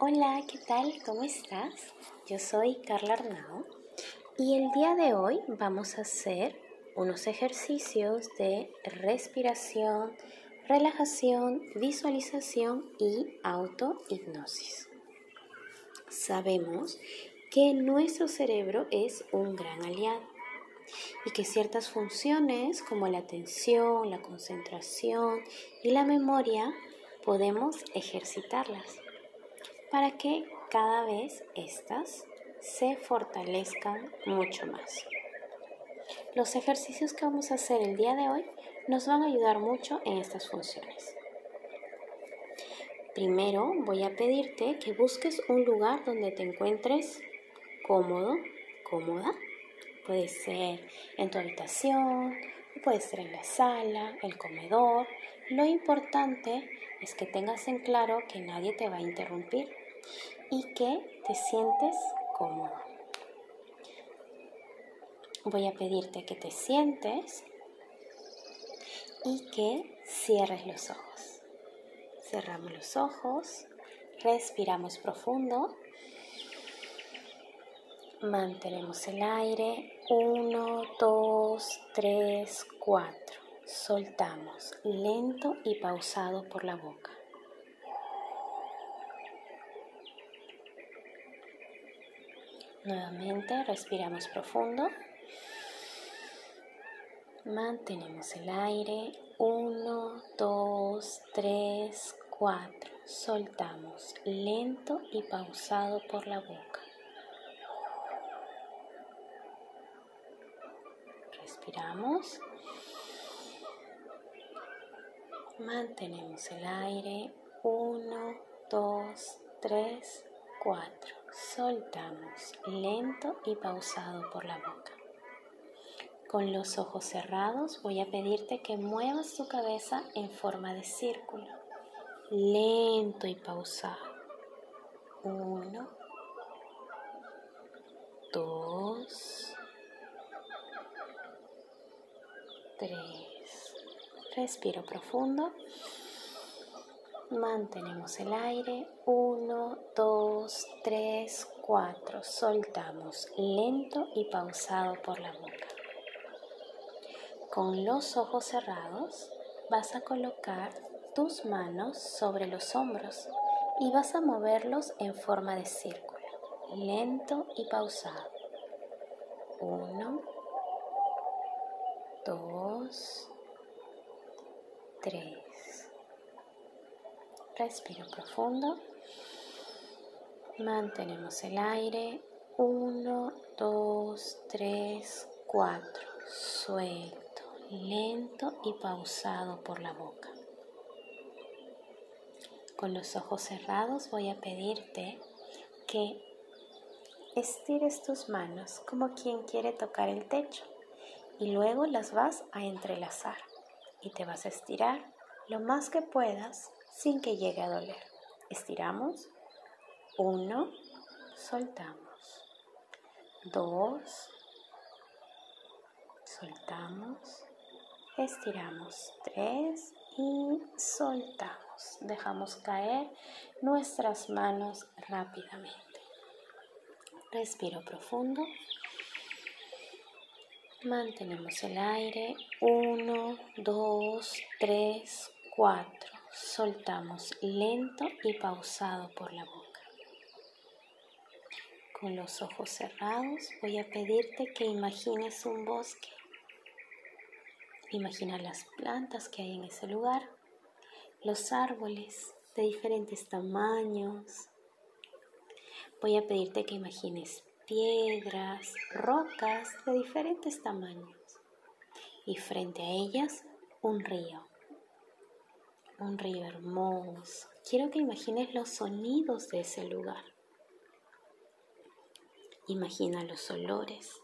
Hola, ¿qué tal? ¿Cómo estás? Yo soy Carla Arnao y el día de hoy vamos a hacer unos ejercicios de respiración, relajación, visualización y autohipnosis. Sabemos que nuestro cerebro es un gran aliado y que ciertas funciones como la atención, la concentración y la memoria podemos ejercitarlas para que cada vez éstas se fortalezcan mucho más. Los ejercicios que vamos a hacer el día de hoy nos van a ayudar mucho en estas funciones. Primero voy a pedirte que busques un lugar donde te encuentres cómodo, cómoda. Puede ser en tu habitación, puede ser en la sala, el comedor. Lo importante es que tengas en claro que nadie te va a interrumpir y que te sientes cómodo. Voy a pedirte que te sientes y que cierres los ojos. Cerramos los ojos, respiramos profundo, mantenemos el aire, 1, 2, 3, 4. Soltamos lento y pausado por la boca. Nuevamente respiramos profundo. Mantenemos el aire. 1, 2, 3, 4. Soltamos lento y pausado por la boca. Respiramos. Mantenemos el aire. 1, 2, 3, 4. Soltamos lento y pausado por la boca. Con los ojos cerrados voy a pedirte que muevas tu cabeza en forma de círculo. Lento y pausado. Uno, dos, tres. Respiro profundo. Mantenemos el aire. 1, 2, 3, 4. Soltamos lento y pausado por la boca. Con los ojos cerrados vas a colocar tus manos sobre los hombros y vas a moverlos en forma de círculo. Lento y pausado. 1, 2, 3. Respiro profundo. Mantenemos el aire. 1, 2, 3, 4. Suelto, lento y pausado por la boca. Con los ojos cerrados voy a pedirte que estires tus manos como quien quiere tocar el techo y luego las vas a entrelazar y te vas a estirar lo más que puedas sin que llegue a doler. Estiramos. Uno, soltamos. Dos, soltamos. Estiramos. Tres y soltamos. Dejamos caer nuestras manos rápidamente. Respiro profundo. Mantenemos el aire. Uno, dos, tres, cuatro soltamos lento y pausado por la boca. Con los ojos cerrados voy a pedirte que imagines un bosque. Imagina las plantas que hay en ese lugar, los árboles de diferentes tamaños. Voy a pedirte que imagines piedras, rocas de diferentes tamaños y frente a ellas un río un río hermoso. Quiero que imagines los sonidos de ese lugar. Imagina los olores.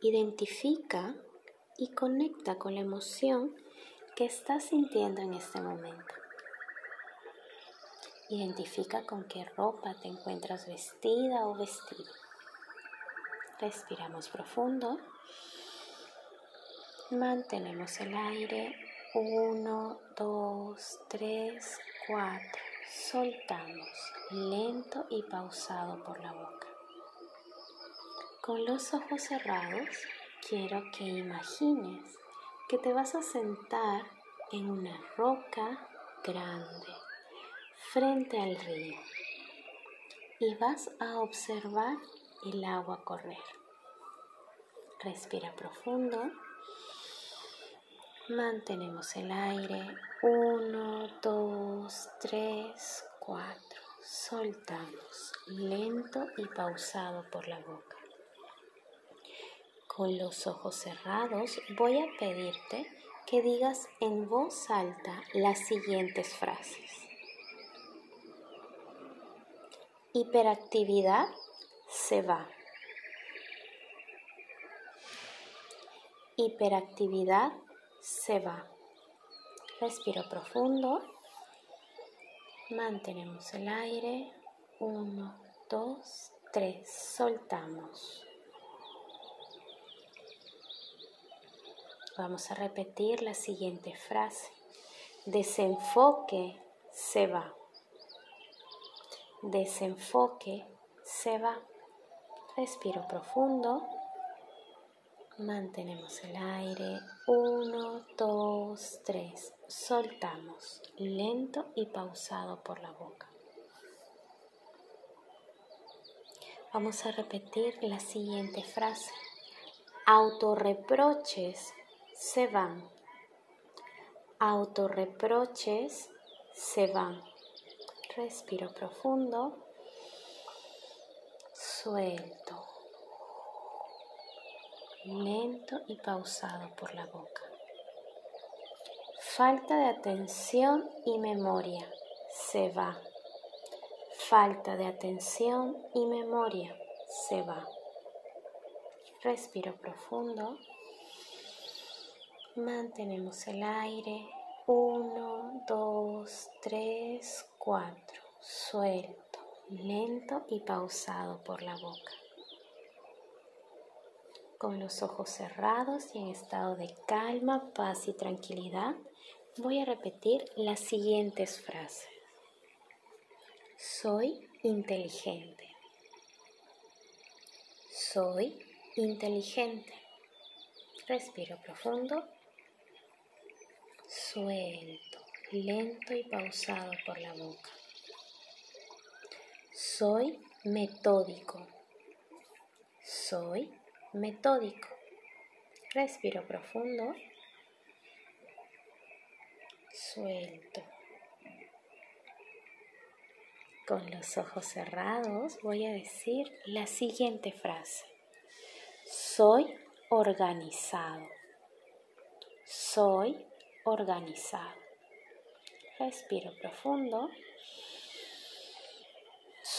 Identifica y conecta con la emoción que estás sintiendo en este momento. Identifica con qué ropa te encuentras vestida o vestido. Respiramos profundo. Mantenemos el aire 1, 2, 3, 4. soltamos, lento y pausado por la boca. Con los ojos cerrados, quiero que imagines que te vas a sentar en una roca grande frente al río y vas a observar el agua correr. Respira profundo. Mantenemos el aire. Uno, dos, tres, cuatro. Soltamos lento y pausado por la boca. Con los ojos cerrados voy a pedirte que digas en voz alta las siguientes frases. Hiperactividad se va. Hiperactividad se va. Respiro profundo. Mantenemos el aire. Uno, dos, tres. Soltamos. Vamos a repetir la siguiente frase. Desenfoque se va. Desenfoque se va. Respiro profundo. Mantenemos el aire. Uno, dos, tres. Soltamos. Lento y pausado por la boca. Vamos a repetir la siguiente frase. Autorreproches se van. Autorreproches se van. Respiro profundo. Suelto lento y pausado por la boca. Falta de atención y memoria se va. Falta de atención y memoria se va. Respiro profundo. Mantenemos el aire. Uno, dos, tres, cuatro. Suelto, lento y pausado por la boca con los ojos cerrados y en estado de calma, paz y tranquilidad, voy a repetir las siguientes frases. Soy inteligente. Soy inteligente. Respiro profundo. Suelto, lento y pausado por la boca. Soy metódico. Soy metódico. Respiro profundo. Suelto. Con los ojos cerrados voy a decir la siguiente frase. Soy organizado. Soy organizado. Respiro profundo.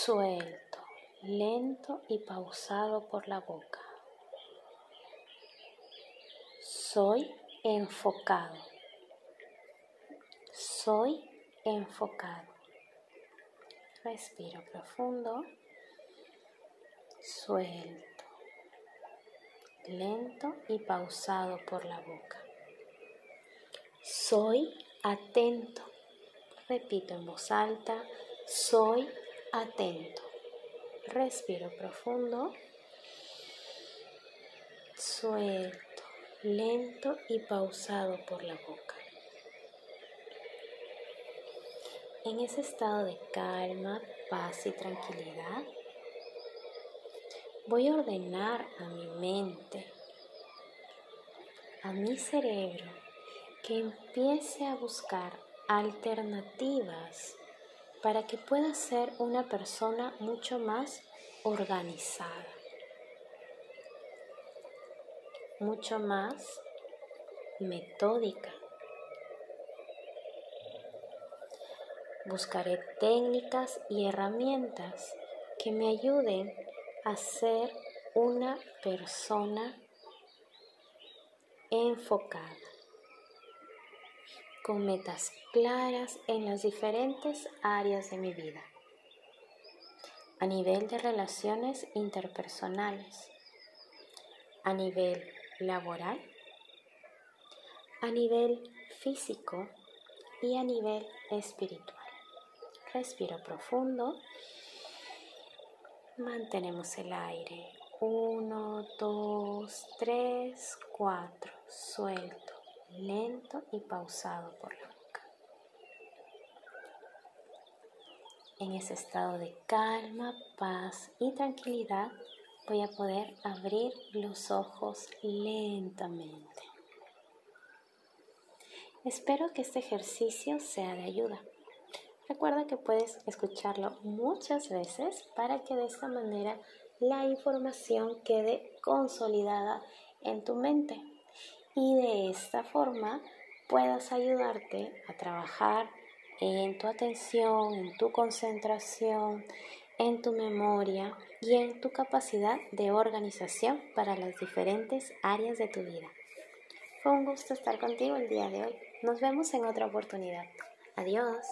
Suelto, lento y pausado por la boca. Soy enfocado. Soy enfocado. Respiro profundo. Suelto. Lento y pausado por la boca. Soy atento. Repito en voz alta. Soy atento. Respiro profundo. Suelto lento y pausado por la boca. En ese estado de calma, paz y tranquilidad, voy a ordenar a mi mente, a mi cerebro, que empiece a buscar alternativas para que pueda ser una persona mucho más organizada. mucho más metódica. Buscaré técnicas y herramientas que me ayuden a ser una persona enfocada, con metas claras en las diferentes áreas de mi vida, a nivel de relaciones interpersonales, a nivel laboral, a nivel físico y a nivel espiritual. Respiro profundo. Mantenemos el aire. 1, 2, 3, 4. Suelto, lento y pausado por la boca. En ese estado de calma, paz y tranquilidad voy a poder abrir los ojos lentamente. Espero que este ejercicio sea de ayuda. Recuerda que puedes escucharlo muchas veces para que de esta manera la información quede consolidada en tu mente y de esta forma puedas ayudarte a trabajar en tu atención, en tu concentración, en tu memoria y en tu capacidad de organización para las diferentes áreas de tu vida. Fue un gusto estar contigo el día de hoy. Nos vemos en otra oportunidad. Adiós.